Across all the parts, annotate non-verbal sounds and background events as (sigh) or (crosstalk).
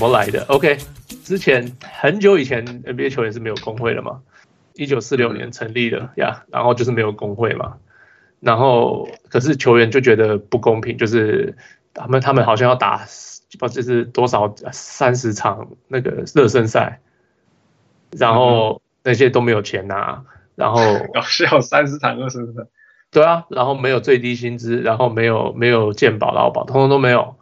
么来的？OK，之前很久以前 NBA 球员是没有工会的嘛？一九四六年成立的呀，然后就是没有工会嘛。然后可是球员就觉得不公平，就是他们他们好像要打不就是多少三十场那个热身赛，然后那些都没有钱拿，然后 (laughs) 是要三十场热身赛，对啊，然后没有最低薪资，然后没有没有健保劳保，通通都没有。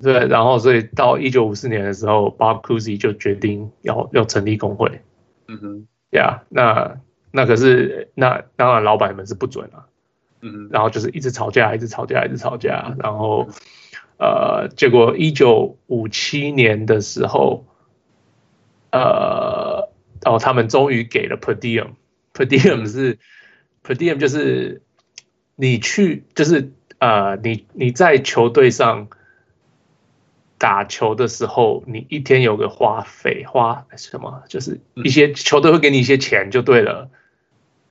对，然后所以到一九五四年的时候，Bob Cousy 就决定要要成立工会。嗯哼，呀，那那可是那当然老板们是不准啊。嗯，然后就是一直吵架，一直吵架，一直吵架，然后呃，结果一九五七年的时候，呃，哦，他们终于给了 per diem，per diem 是 per diem 就是你去就是呃，你你在球队上。打球的时候，你一天有个花费，花什么？就是一些球队会给你一些钱就对了，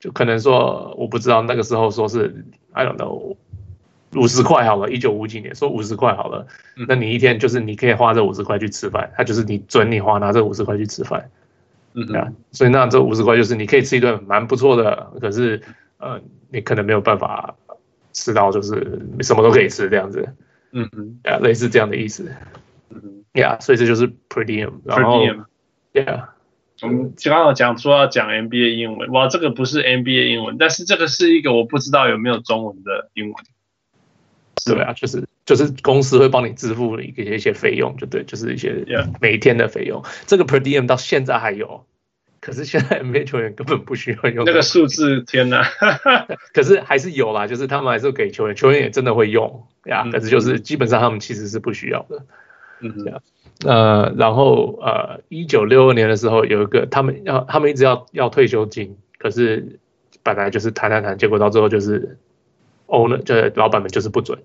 就可能说我不知道那个时候说是 I don't know 五十块好了，一九五几年说五十块好了，那你一天就是你可以花这五十块去吃饭，他就是你准你花拿这五十块去吃饭，嗯，所以那这五十块就是你可以吃一顿蛮不错的，可是呃你可能没有办法吃到就是什么都可以吃这样子。嗯嗯，啊，类似这样的意思。嗯哼，呀，所以这就是 per diem。然后，Yeah，我们刚刚讲说要讲 NBA 英文，哇，这个不是 NBA 英文，但是这个是一个我不知道有没有中文的英文。对啊，就是就是公司会帮你支付一个一些费用，就对，就是一些每天的费用。Yeah. 这个 per diem 到现在还有。可是现在 NBA 球员根本不需要用那个数字，天哪！(laughs) 可是还是有啦，就是他们还是给球员，球员也真的会用呀。可是就是基本上他们其实是不需要的。嗯。呃，然后呃，一九六二年的时候有一个，他们要他们一直要要退休金，可是本来就是谈谈谈，结果到最后就是 owner 就是老板们就是不准。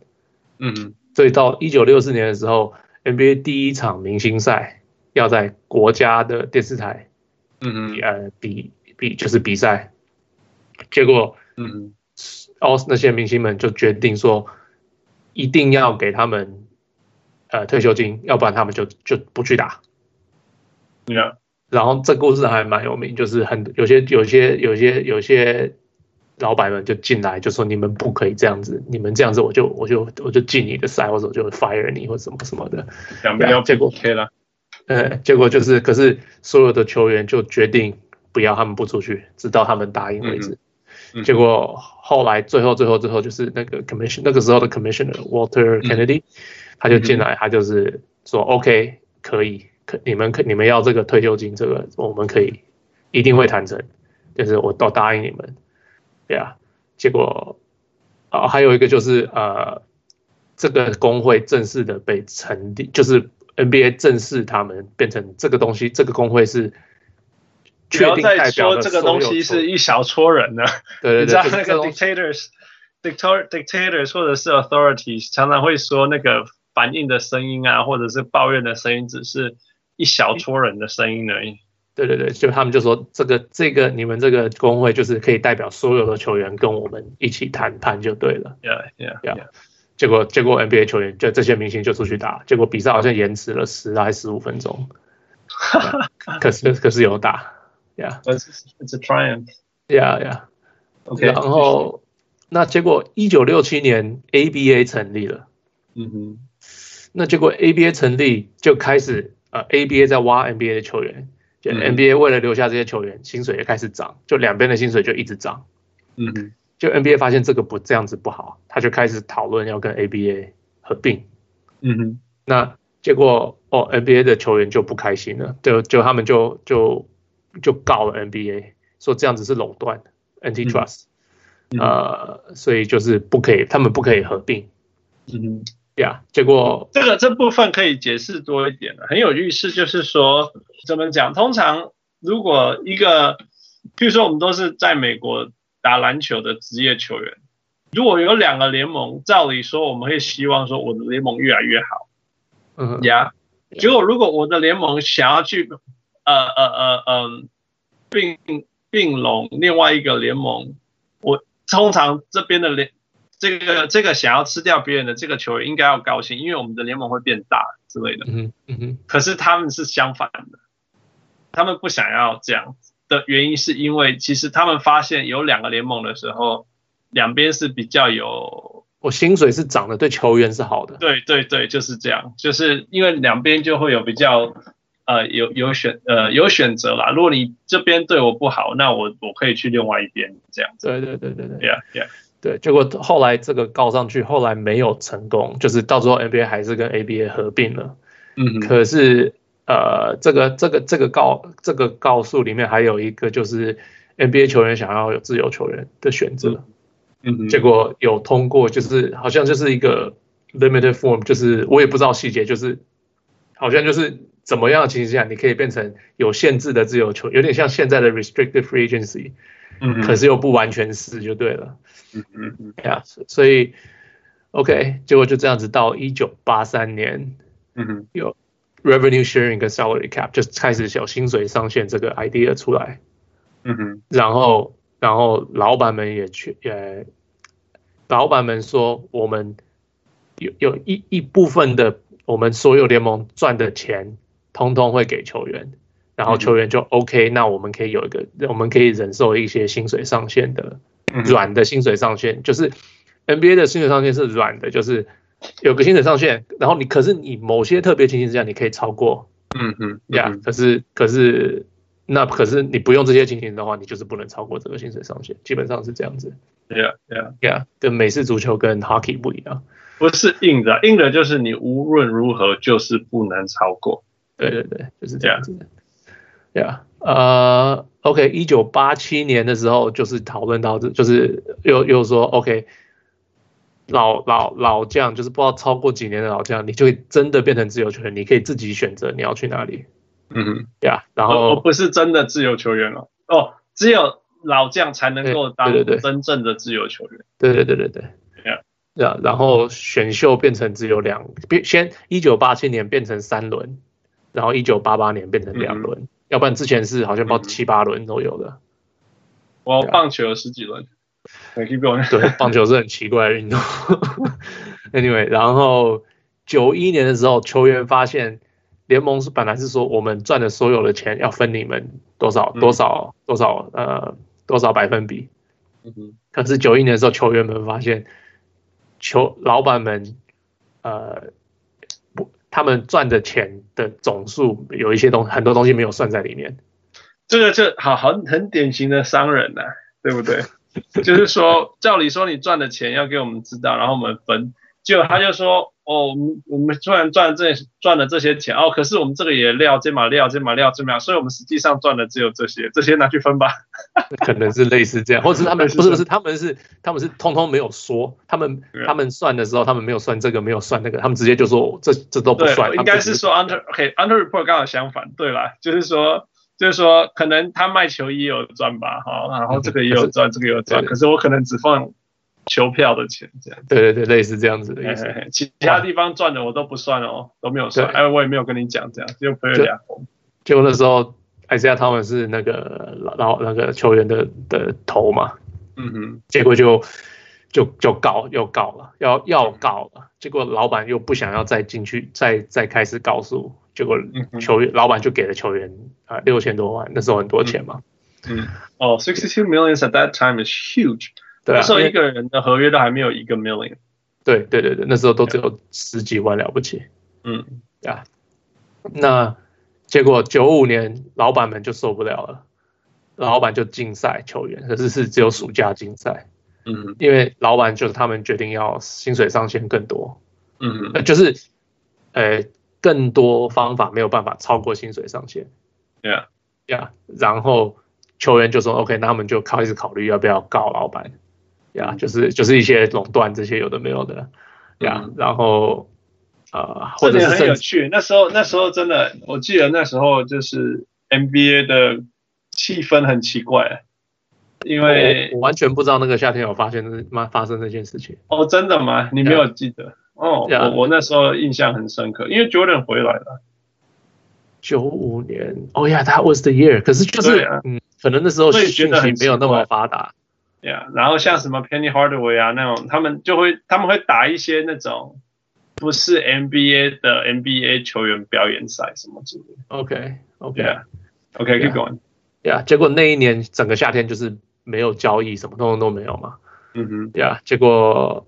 嗯，所以到一九六四年的时候，NBA 第一场明星赛要在国家的电视台。嗯嗯，呃，比比就是比赛，结果，嗯，哦，那些明星们就决定说，一定要给他们，呃，退休金，要不然他们就就不去打。Yeah. 然后这故事还蛮有名，就是很有些有些有些有些老板们就进来就说，你们不可以这样子，你们这样子我就我就我就进你的赛，或者我就 fire 你或什么什么的。两边要结果 OK 了。呃，(laughs) 结果就是，可是所有的球员就决定不要他们不出去，直到他们答应为止。嗯嗯、结果后来最后最后最后就是那个 commission 那个时候的 commissioner Walter Kennedy，、嗯、他就进来，他就是说、嗯、OK 可以，可你们可你们要这个退休金，这个我们可以一定会谈成，就是我都答应你们，对啊。结果啊、呃，还有一个就是呃，这个工会正式的被成立，就是。NBA 正式他们变成这个东西，这个工会是确定代表的。这个东西是一小撮人呢？对对对，你知道那个 dictators、dictator、dictators 或者是 authorities 常常会说那个反应的声音啊，或者是抱怨的声音，只是一小撮人的声音而已。对对对，就他们就说这个这个你们这个工会就是可以代表所有的球员跟我们一起谈判就对了。Yeah, yeah, yeah. 结果，结果 NBA 球员就这些明星就出去打，结果比赛好像延迟了十还十五分钟，(laughs) 可是可是有打，Yeah，It's a triumph，Yeah Yeah，OK，然后那结果一九六七年 ABA 成立了，嗯哼，那结果 ABA 成立就开始呃 ABA 在挖 NBA 的球员，就 NBA 为了留下这些球员，薪水也开始涨，就两边的薪水就一直涨，嗯哼。就 NBA 发现这个不这样子不好，他就开始讨论要跟 ABA 合并。嗯哼，那结果哦，NBA 的球员就不开心了，就就他们就就就告了 NBA，说这样子是垄断，antitrust，呃，所以就是不可以，他们不可以合并。嗯哼，呀，结果这个这部分可以解释多一点了，很有意思，就是说怎么讲？通常如果一个，譬如说我们都是在美国。打篮球的职业球员，如果有两个联盟，照理说我们会希望说我的联盟越来越好，嗯呀。结果如果我的联盟想要去呃呃呃呃并并拢另外一个联盟，我通常这边的联这个这个想要吃掉别人的这个球员应该要高兴，因为我们的联盟会变大，之类的。嗯嗯哼。可是他们是相反的，他们不想要这样子的原因，是因为其实他们发现有两个联盟的时候，两边是比较有，我薪水是涨的，对球员是好的。对对对，就是这样，就是因为两边就会有比较。呃，有有选呃有选择啦。如果你这边对我不好，那我我可以去另外一边这样子。对对对对对，Yeah Yeah，对。结果后来这个告上去，后来没有成功，就是到时候 NBA 还是跟 ABA 合并了。嗯。可是呃，这个这个这个告这个告诉里面还有一个，就是 NBA 球员想要有自由球员的选择。嗯哼。结果有通过，就是好像就是一个 limited form，就是我也不知道细节，就是好像就是。怎么样的情形下，你可以变成有限制的自由球，有点像现在的 restricted free agency，嗯，可是又不完全是就对了，嗯嗯嗯，呀，所以 OK，结果就这样子到一九八三年，嗯哼，有 revenue sharing 跟 salary cap 就开始小薪水上限这个 idea 出来，嗯哼，然后然后老板们也去，呃，老板们说我们有有一一部分的我们所有联盟赚的钱。通通会给球员，然后球员就 OK，、嗯、那我们可以有一个，我们可以忍受一些薪水上限的软的薪水上限，就是 NBA 的薪水上限是软的，就是有个薪水上限，然后你可是你某些特别情形之下你可以超过，嗯嗯，呀，可是可是那可是你不用这些情形的话，你就是不能超过这个薪水上限，基本上是这样子。对呀对呀呀，跟美式足球跟 Hockey 不一样，不是硬的，硬的就是你无论如何就是不能超过。对对对，就是这样子的。Yeah，呃，OK，一九八七年的时候，就是讨论到这，就是又又说，OK，老老老将，就是不知道超过几年的老将，你就会真的变成自由球员，你可以自己选择你要去哪里。嗯哼，Yeah，然后、哦、不是真的自由球员了，哦，只有老将才能够当真正的自由球员。对对对对对。Yeah，然后选秀变成只有两，先一九八七年变成三轮。然后一九八八年变成两轮，嗯、要不然之前是好像包七八轮都有的。我棒球有十几轮，对，棒球是很奇怪的运动。(laughs) Anyway，然后九一年的时候，球员发现联盟是本来是说我们赚的所有的钱要分你们多少多少多少呃多少百分比。嗯、可是九一年的时候，球员们发现球老板们呃不。他们赚的钱的总数有一些东很多东西没有算在里面，这个这好好很典型的商人呐、啊，对不对？(laughs) 就是说，照理说你赚的钱要给我们知道，然后我们分。结果他就说。哦，我们我们虽然赚这赚了这些钱哦，可是我们这个也料这码料这码料这码，所以我们实际上赚的只有这些，这些拿去分吧。(laughs) 可能是类似这样，或者是他们 (laughs) 不是不是他们是他们是通通没有说，他们他们算的时候他们没有算这个没有算那个，他们直接就说这这都不算。应该是说 under OK under report 刚好相反，对啦，就是说就是说可能他卖球衣也有赚吧，哈，然后这个也有赚，(laughs) 这个也有赚，可是我可能只放。球票的钱这样，对对对，类似这样子的意思。其他地方赚的我都不算哦，都没有算。哎，我也没有跟你讲这样，就赔了两红。就那时候，艾斯亚他们是那个老老那个球员的的头嘛，嗯哼，结果就就就告又告了，要要告了。结果老板又不想要再进去，再再开始告诉。结果球员老板就给了球员啊六千多万，那时候很多钱嘛。嗯，哦，sixty two millions at that time is huge。对啊，那时候一个人的合约都还没有一个 million。对对对对，那时候都只有十几万了不起。嗯，啊，那结果九五年老板们就受不了了，老板就禁赛球员，可是是只有暑假禁赛。嗯，因为老板就是他们决定要薪水上限更多。嗯，就是呃更多方法没有办法超过薪水上限。对啊，呀，然后球员就说 OK，那他们就开始考虑要不要告老板。呀，就是就是一些垄断这些有的没有的，呀，嗯、然后呃，或者是很有趣。那时候那时候真的，我记得那时候就是 NBA 的气氛很奇怪，因为我，我完全不知道那个夏天有发生那妈发生这件事情。哦，真的吗？你没有记得？呀哦，呀我我那时候印象很深刻，因为 Jordan 回来了。九五年，哦呀，That was the year。可是就是、啊、嗯，可能那时候讯息没有那么发达。对啊，然后像什么 Penny Hardaway 啊那种，他们就会他们会打一些那种不是 NBA 的 NBA 球员表演赛什么之类的。OK OK Yeah. OK keep going. Yeah，结果那一年整个夏天就是没有交易，什么东西都没有嘛。嗯哼。Yeah，结果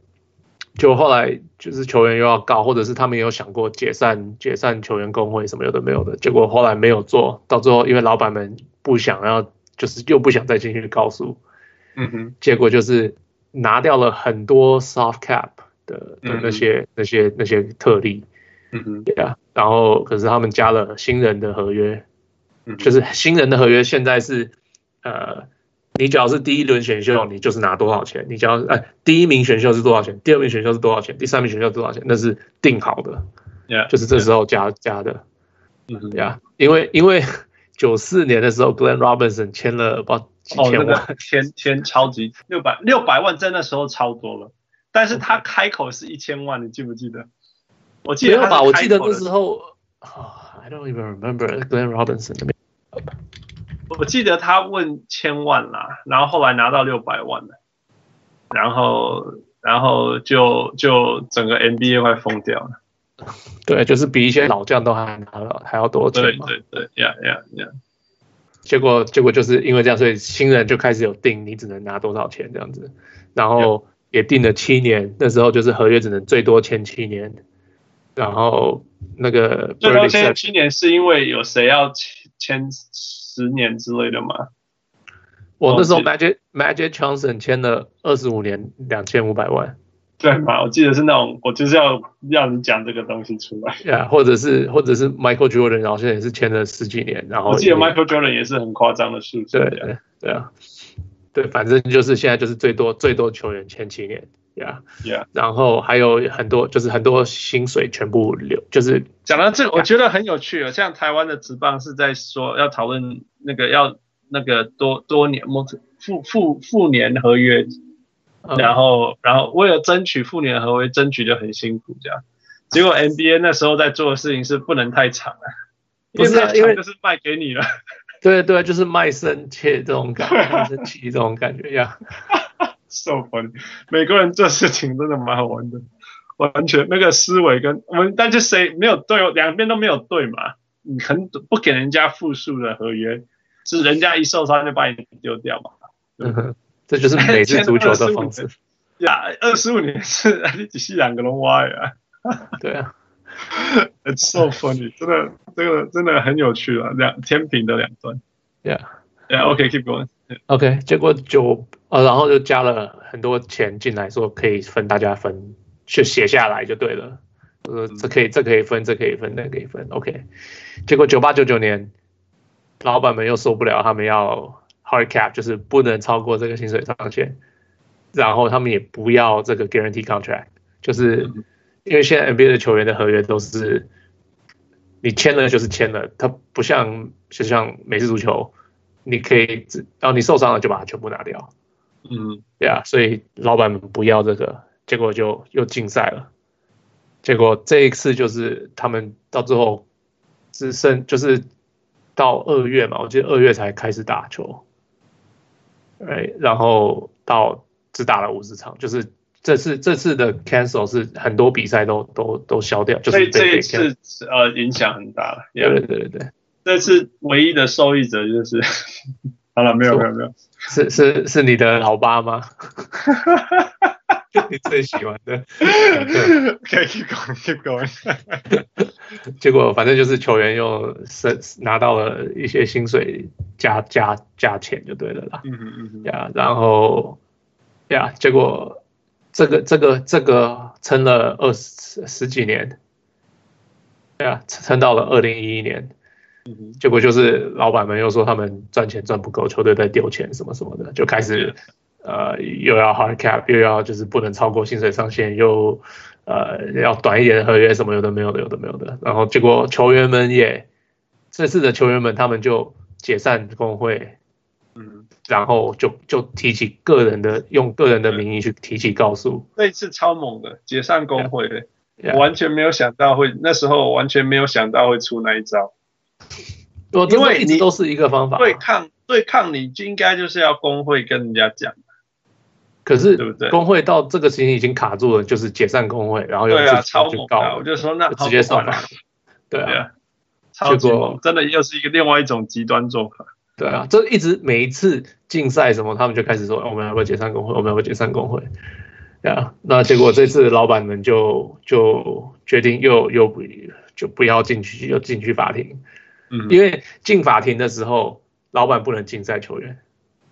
就后来就是球员又要告，或者是他们也有想过解散解散球员工会什么有的没有的，结果后来没有做到最后，因为老板们不想要，就是又不想再进去告诉。嗯哼。结果就是拿掉了很多 soft cap。的的那些、嗯、那些那些特例，嗯哼，对啊，然后可是他们加了新人的合约，嗯，就是新人的合约现在是，呃，你只要是第一轮选秀，你就是拿多少钱，你只要哎第一名选秀是多少钱，第二名选秀是多少钱，第三名选秀是多少钱，那是定好的，Yeah, 就是这时候加.加的，嗯哼，呀，因为因为九四年的时候，Glenn Robinson 签了不几千万，签、哦、签超级六百六百万，在那时候超多了。但是他开口是一千万，你记不记得？我记得吧？我记得那时候，I don't even remember Glenn Robinson。我记得他问千万啦，然后后来拿到六百万了，然后然后就就整个 NBA 快疯掉了。对，就是比一些老将都还拿了还要多钱嘛。对对对，呀呀呀！结果结果就是因为这样，所以新人就开始有定，你只能拿多少钱这样子，然后。也定了七年，那时候就是合约只能最多签七年，然后那个最多签七年是因为有谁要签十年之类的吗？我那时候 Magic Magic Johnson 签了二十五年两千五百万，对吗？我记得是那种，我就是要要你讲这个东西出来，呀、yeah，或者是或者是 Michael Jordan，然后现在也是签了十几年，然后我记得 Michael Jordan 也是很夸张的数字，对对对啊。对，反正就是现在就是最多最多球员签七年呀，yeah, yeah. 然后还有很多就是很多薪水全部留，就是讲到这个，我觉得很有趣啊。像台湾的职棒是在说要讨论那个要那个多多年复复复年合约，嗯、然后然后为了争取复年合约，争取就很辛苦这样。结果 (laughs) NBA 那时候在做的事情是不能太长啊，不是因为就是卖给你了。对对，就是卖身契这种感觉，卖身契这种感觉呀。(laughs) so funny，美国人做事情真的蛮好玩的，完全那个思维跟我们，但是谁没有对，两边都没有对嘛。你很不给人家复数的合约，是人家一受伤就把你丢掉嘛。(laughs) 这就是美式足球的方式。(laughs) 呀，二十五年是 (laughs) 你是两个人挖呀。对啊。It's so funny，真的，这个真的很有趣啊，两天平的两端。Yeah，Yeah，OK，keep going。OK，结果就呃，然后就加了很多钱进来，说可以分，大家分，就写下来就对了。呃，这可以，这可以分，这可以分，那可以分。OK，结果九八九九年，老板们又受不了，他们要 hard cap，就是不能超过这个薪水上限，然后他们也不要这个 guarantee contract，就是。因为现在 NBA 的球员的合约都是你签了就是签了，他不像就像美式足球，你可以只然后你受伤了就把它全部拿掉。嗯，对啊，所以老板们不要这个，结果就又禁赛了。结果这一次就是他们到最后只剩就是到二月嘛，我记得二月才开始打球，哎，然后到只打了五十场，就是。这次这次的 cancel 是很多比赛都都都消掉，就是这一次呃影响很大了。对对对对对，这次唯一的受益者就是，好了，没有没有没有，是是是你的老爸吗？(laughs) 你最喜欢的。(laughs) 可以 keep going keep going。(laughs) 结果反正就是球员又是拿到了一些薪水加加加钱就对了啦。嗯嗯嗯。呀，然后呀，结果。这个这个这个撑了二十十几年，对啊，撑到了二零一一年，结果就是老板们又说他们赚钱赚不够，球队在丢钱什么什么的，就开始呃又要 hard cap，又要就是不能超过薪水上限，又呃要短一点的合约什么有的没有的有的没有的，然后结果球员们也这次的球员们他们就解散工会。嗯，然后就就提起个人的，用个人的名义去提起告诉。那一次超猛的，解散工会，yeah, yeah. 我完全没有想到会，那时候我完全没有想到会出那一招。因为你都是一个方法，对抗对抗，你就应该就是要工会跟人家讲。可是对不对？工会到这个情形已经卡住了，就是解散工会，然后又对啊，超猛啊！我就说那直接上法，对啊，结果真的又是一个另外一种极端做法。对啊，这一直每一次竞赛什么，他们就开始说我们要不要解散工会，我们要不要解散工会？对啊，那结果这次老板们就就决定又又不就不要进去，又进去法庭。嗯，因为进法庭的时候，老板不能禁赛球员。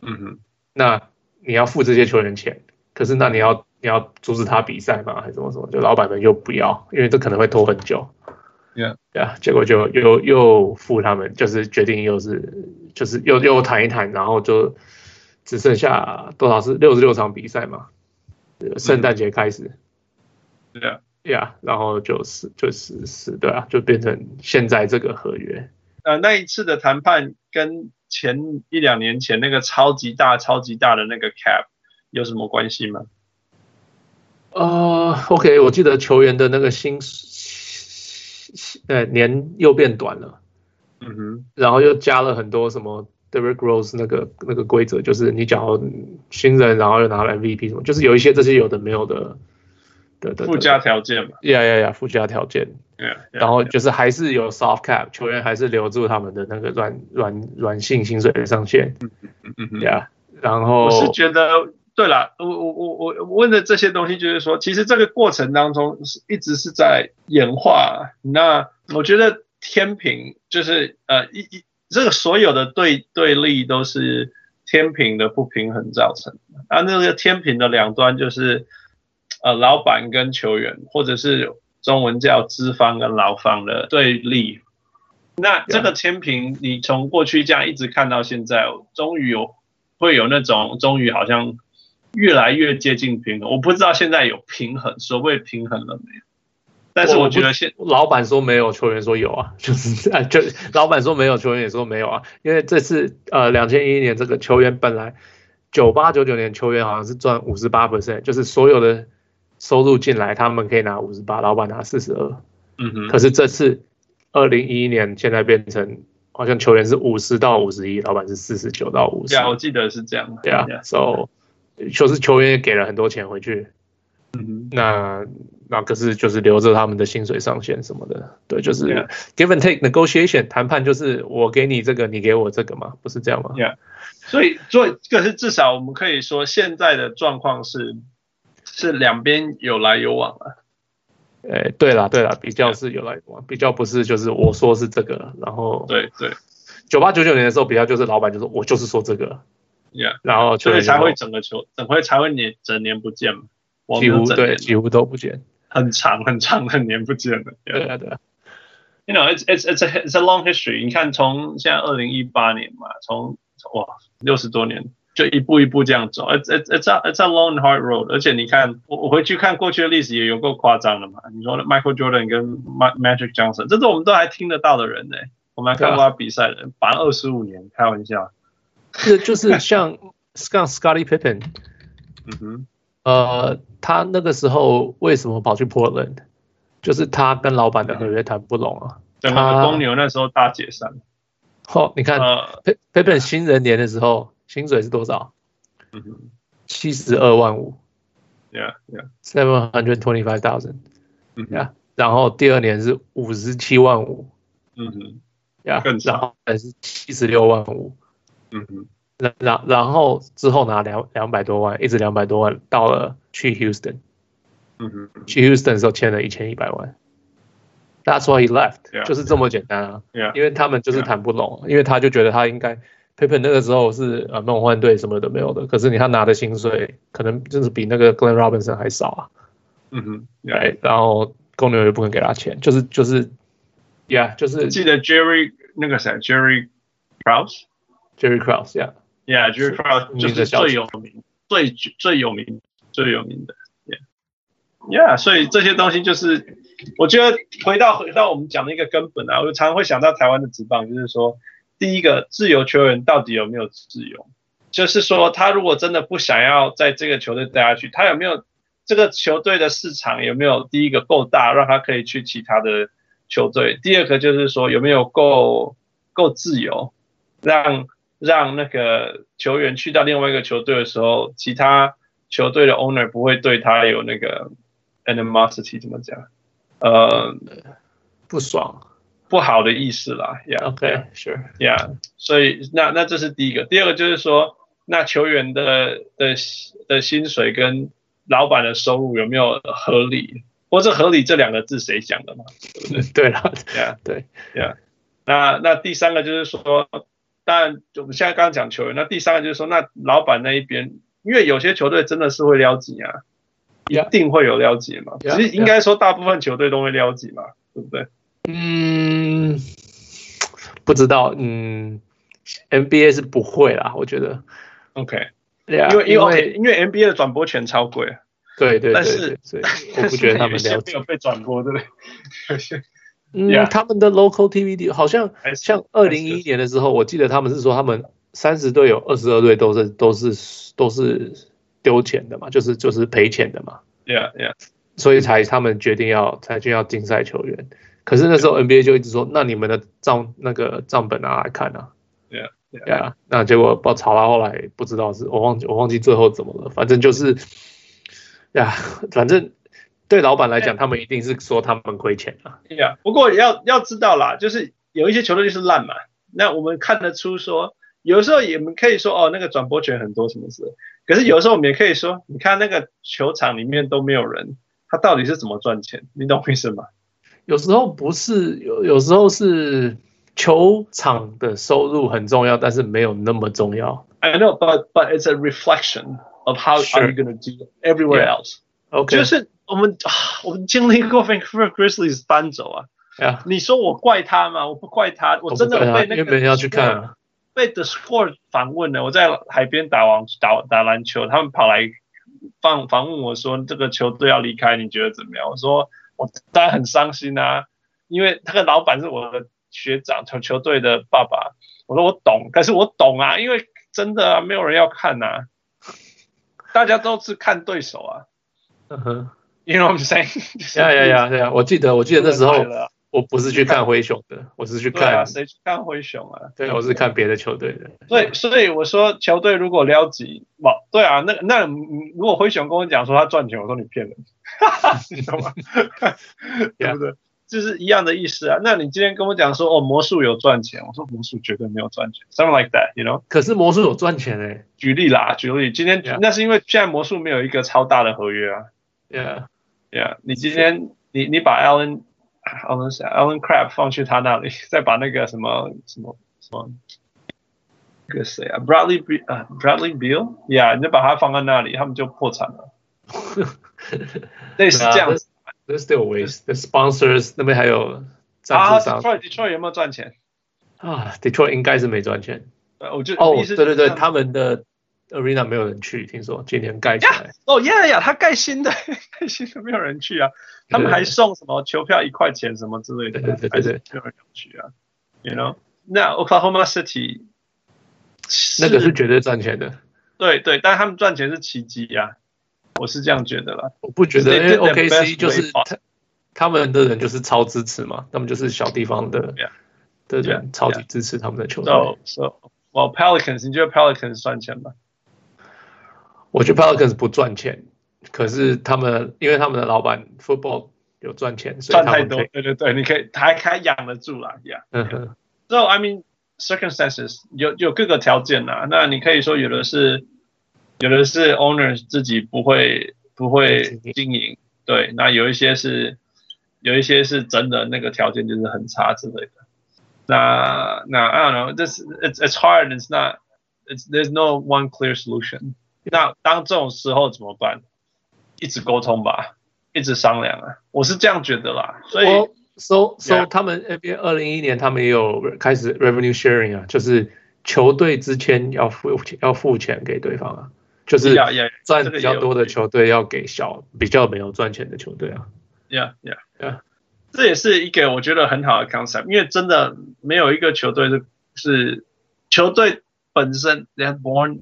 嗯哼，那你要付这些球员钱，可是那你要你要阻止他比赛吗？还是怎么什么？就老板们又不要，因为这可能会拖很久。Yeah，对啊，结果就又又付他们，就是决定又是就是又又谈一谈，然后就只剩下多少是六十六场比赛嘛。圣诞节开始，对啊，呀，然后就是就是是，对啊，就变成现在这个合约。呃，那一次的谈判跟前一两年前那个超级大、超级大的那个 cap 有什么关系吗？呃，OK，我记得球员的那个薪，呃，年又变短了，嗯哼，然后又加了很多什么。Derrick Rose 那个那个规则就是你假如新人，然后又拿了 MVP 什么，就是有一些这些有的没有的的的附加条件嘛。呀呀呀，附加条件。Yeah, yeah, 然后就是还是有 soft cap，球员还是留住他们的那个软软软性薪水的上限。嗯嗯嗯嗯。呀，然后我是觉得，对了，我我我我问的这些东西就是说，其实这个过程当中是一直是在演化。那我觉得天平就是呃一一。这个所有的对对立都是天平的不平衡造成的，啊那个天平的两端就是呃老板跟球员，或者是中文叫资方跟劳方的对立。那这个天平，你从过去这样一直看到现在，终于有会有那种终于好像越来越接近平衡。我不知道现在有平衡，所谓平衡了没有？但是我觉得现老板说没有，球员说有啊，就是啊，就老板说没有，球员也说没有啊。因为这次呃，两千一一年这个球员本来九八九九年球员好像是赚五十八 percent，就是所有的收入进来，他们可以拿五十八，老板拿四十二。嗯哼。可是这次二零一一年现在变成好像球员是五十到五十一，老板是四十九到五十。对啊，我记得是这样。对啊，so 就是球员也给了很多钱回去。嗯哼。那。那可是就是留着他们的薪水上限什么的，对，就是 give and take negotiation 谈判就是我给你这个，你给我这个嘛，不是这样吗？Yeah，所以做可是至少我们可以说现在的状况是是两边有来有往啊。哎，对了对了，比较是有来有往，比较不是就是我说是这个，然后对对，九八九九年的时候比较就是老板就说我就是说这个，Yeah，然后所以才会整个球整回才会年整年不见嘛，几乎对几乎都不见。很长很长的年不见了，对啊对啊，You know it's it's it's a it's a long history。你看从现在二零一八年嘛，从哇六十多年就一步一步这样走，it's it's it's a it's a long and hard road。而且你看我我回去看过去的历史也有够夸张的嘛。你说 Michael Jordan 跟 Magic Johnson，这是我们都还听得到的人呢。我们还看过他比赛的人，绑二十五年，开玩笑。是就是像像 Scottie Pippen，嗯哼。呃，他那个时候为什么跑去 Portland？就是他跟老板的合约谈不拢啊。整个公牛那时候大解散。哦，你看，Pippen 新人年的时候薪水是多少？嗯哼，七十二万五。Yeah, yeah. Seven hundred twenty-five thousand. Yeah. 然后第二年是五十七万五。嗯哼。Yeah. 然后。还是七十六万五。嗯哼。然然然后之后拿两两百多万，一直两百多万，到了去 Houston，嗯哼，去 Houston 的时候欠了一千一百万，That's why he left，yeah, 就是这么简单啊，yeah, 因为他们就是谈不拢.因为他就觉得他应该，Pippen 那个时候是呃梦幻队什么都没有的，可是你看拿的薪水可能就是比那个 Glenn Robinson 还少啊，嗯哼，对，然后公牛也不肯给他钱，就是就是，Yeah，就是。记得 Jerry 那个谁，Jerry Krause，Jerry Krause，Yeah。Yeah, Jerry Krause 就是最有名、最最有名、最有名的。Yeah，Yeah，所以这些东西就是，我觉得回到回到我们讲的一个根本啊，我常常会想到台湾的职棒，就是说，第一个自由球员到底有没有自由？就是说，他如果真的不想要在这个球队待下去，他有没有这个球队的市场有没有第一个够大，让他可以去其他的球队？第二个就是说，有没有够够自由，让让那个球员去到另外一个球队的时候，其他球队的 owner 不会对他有那个 animosity 怎么讲？呃，不爽。不好的意思啦，Yeah，OK，Sure，Yeah，所以那那这是第一个，第二个就是说，那球员的的的薪水跟老板的收入有没有合理？或者合理这两个字谁讲的嘛？对不对？(laughs) 对了，Yeah，对，Yeah，那那第三个就是说，当然我们现在刚刚讲球员，那第三个就是说，那老板那一边，因为有些球队真的是会撩级啊.一定会有撩级嘛，其实应该说大部分球队都会撩级嘛，对不对？嗯，不知道，嗯，NBA 是不会啦，我觉得。OK，对啊，因为因为因为 NBA 的转播权超贵，对对，但是我不觉得他们了没有被转播，对不对？(laughs) 嗯，他们的 local TV 好像像二零一一年的时候，我记得他们是说他们三十队有二十二队都是都是都是丢钱的嘛，就是就是赔钱的嘛。Yeah, yeah，所以才他们决定要才要禁赛球员。可是那时候 NBA 就一直说，那你们的账那个账本拿来看啊，对啊，对啊，那结果不吵到后来不知道是我忘记我忘记最后怎么了，反正就是呀，反正对老板来讲，他们一定是说他们亏钱啊。对啊，不过要要知道啦，就是有一些球队就是烂嘛，那我们看得出说，有时候也们可以说哦，那个转播权很多什么事，可是有时候我们也可以说，你看那个球场里面都没有人，他到底是怎么赚钱？你懂我意思吗？有时候不是有，有时候是球场的收入很重要，但是没有那么重要。I know, but but it's a reflection of how are you going to do everywhere else. OK，就是我们啊，我们经历过 Vancouver Grizzlies 搬走啊。Yeah. 你说我怪他吗？我不怪他，我真的被那个要去看，被 The Score 访问了。我在海边打网打打篮球，他们跑来访访问我说，这个球队要离开，你觉得怎么样？我说。我当然很伤心啊，因为那个老板是我的学长，球球队的爸爸。我说我懂，可是我懂啊，因为真的啊，没有人要看呐、啊，大家都是看对手啊。嗯哼，You know what I'm saying？呀呀呀呀！我记得，我记得那时候。我不是去看灰熊的，我是去看谁、啊、去看灰熊啊？对，我是看别的球队的。对，所以我说球队如果撩级，哇，对啊，那那如果灰熊跟我讲说他赚钱，我说你骗人，(laughs) 你懂吗？(laughs) 对不对？就是一样的意思啊。那你今天跟我讲说哦，魔术有赚钱，我说魔术绝对没有赚钱，something like that，you know？可是魔术有赚钱哎。举例啦，举例，今天.那是因为现在魔术没有一个超大的合约啊。Yeah，yeah，你今天你你把 Allen。Alan Alan Crab 放去他那里，再把那个什么什么什么那个谁啊，Bradley Bradley Beal，Yeah，你就把他放在那里，他们就破产了。类似这样子。There's still ways. The sponsors 那边还有赞助商。Detroit Detroit 有没有赚钱？啊，Detroit 应该是没赚钱。我就哦，对对对，他们的。Arena 没有人去，听说今年盖起来。哦耶呀，他盖新的，(laughs) 盖新的没有人去啊。他们还送什么球票一块钱什么之类的，对对对对，没有人去啊。You know，那 Oklahoma City 那个是绝对赚钱的。对对，但他们赚钱是奇迹呀，我是这样觉得啦。我不觉得，因为 OKC 就是他他们的人就是超支持嘛，他们就是小地方的的人，超级支持他们的球队。So well Pelicans，你觉得 Pelicans 赚钱吗？我觉得 Pelicans 不赚钱，可是他们因为他们的老板 football 有赚钱，所以他们赚太多。对对对，你可以还还养得住啦，Yeah。嗯哼。So I mean circumstances 有有各个条件呐，那你可以说有的是有的是 owner 自己不会不会经营，对，那有一些是有一些是真的那个条件就是很差之类的。那那 I don't know, this it's it's hard, it's not, it's there's no one clear solution. 那当这种时候怎么办？一直沟通吧，一直商量啊，我是这样觉得啦。所以，so so 他们 NBA 二零一一年他们也有开始 revenue sharing 啊，就是球队之间要付要付钱给对方啊，就是赚比较多的球队要给小比较没有赚钱的球队啊。Yeah, yeah, yeah. 这也是一个我觉得很好的 concept，因为真的没有一个球队是是球队本身 are born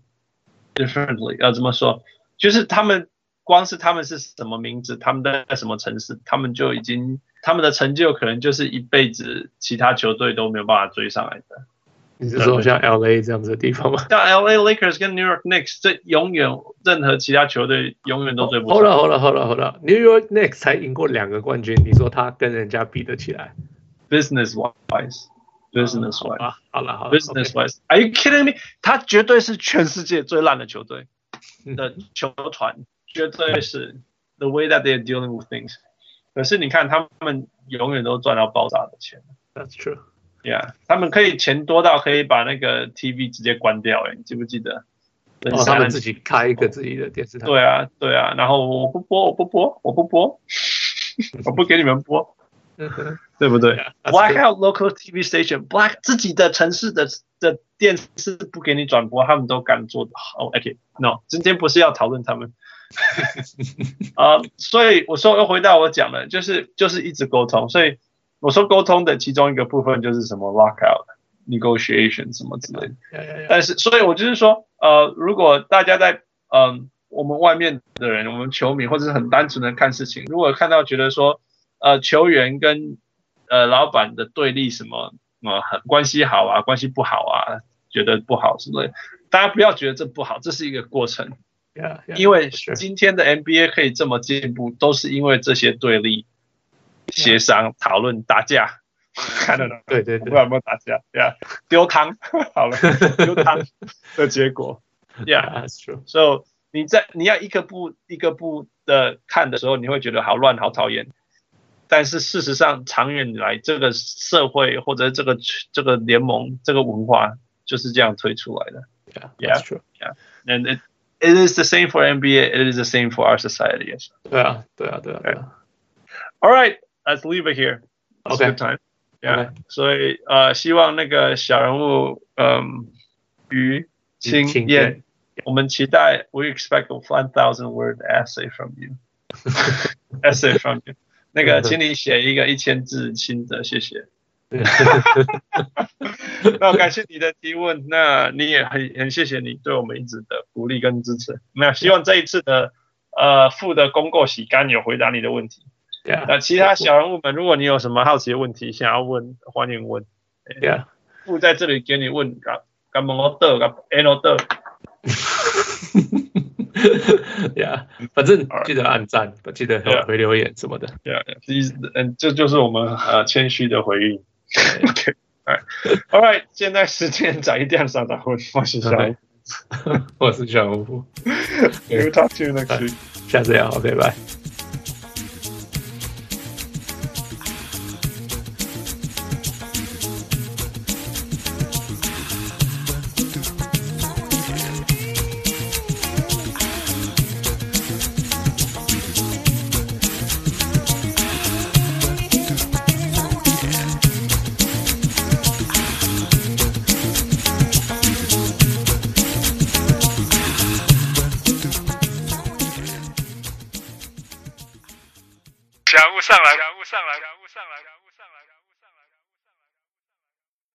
differently 要怎么说？就是他们光是他们是什么名字，他们在什么城市，他们就已经他们的成就可能就是一辈子其他球队都没有办法追上来的。你是说像 LA 这样子的地方吗？像 LA Lakers 跟 New York Knicks，这永远任何其他球队永远都追不上。好了好了好了好了，New York Knicks 才赢过两个冠军，你说他跟人家比得起来？Business wise，business wise，啊，好了好了，business wise，Are you kidding me？他绝对是全世界最烂的球队的球团，绝对是 the way that they're dealing with things。可是你看，他们永远都赚到爆炸的钱。That's true. Yeah，他们可以钱多到可以把那个 TV 直接关掉，哎，你记不记得？哦，他们自己开一个自己的电视台。对啊，对啊，然后我不播，我不播，我不播，(laughs) 我不给你们播，对不对？Blackout local TV station，Black 自己的城市的的电视不给你转播，他们都敢做。哦，OK，No，今天不是要讨论他们。啊，(laughs) 所以我说又回到我讲的，就是就是一直沟通，所以。我说沟通的其中一个部分就是什么 lockout negotiation 什么之类的，但是所以我就是说，呃，如果大家在嗯、呃、我们外面的人，我们球迷或者是很单纯的看事情，如果看到觉得说，呃，球员跟呃老板的对立什么呃很关系好啊，关系不好啊，觉得不好什么，大家不要觉得这不好，这是一个过程，yeah, yeah, 因为今天的 NBA 可以这么进步，都是因为这些对立。协商、讨论、打架，看到了？对对对，不知道有没有打架？对啊，丢汤，(laughs) 好了，丢汤 (laughs) 的结果。Yeah，that's true。So 你在你要一个步一个步的看的时候，你会觉得好乱、好讨厌。但是事实上，长远以来，这个社会或者这个这个联盟、这个文化就是这样推出来的。Yeah，that's true。Yeah，and it it is the same for NBA. It is the same for our society. Yes。对啊，对啊，对啊，对啊。All right。Let's leave it here. It's okay. good time. Yeah. 所以呃，希望那个小人物，嗯，于清燕，我们期待。We expect a one thousand word essay from you. (laughs) Essay from you. 那个，请你写一个一千字心得，谢谢。(laughs) 那感谢你的提问，那你也很很谢谢你对我们一直的鼓励跟支持。那希望这一次的呃富的公告洗干有回答你的问题。Yeah, 那其他小人物们，如果你有什么好奇的问题想要问，欢迎问。Yeah，不在这里给你问，干干嘛我的干 N 的。(laughs) Yeah，反正记得按赞.记得回留言什么的。Yeah，嗯，这就是我们呃谦虚的回应。OK，All right，现在时间早一点上早会，我是小人物，我是小人物。We'll talk to you next week。下次聊，OK，拜。